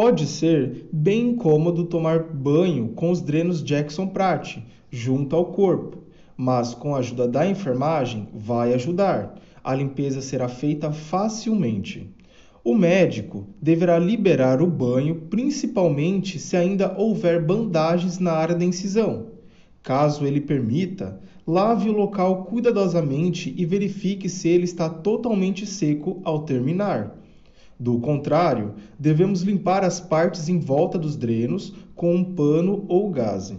Pode ser bem incômodo tomar banho com os drenos Jackson Pratt junto ao corpo, mas com a ajuda da enfermagem vai ajudar. A limpeza será feita facilmente. O médico deverá liberar o banho, principalmente se ainda houver bandagens na área da incisão. Caso ele permita, lave o local cuidadosamente e verifique se ele está totalmente seco ao terminar. Do contrário, devemos limpar as partes em volta dos drenos com um pano ou gaze.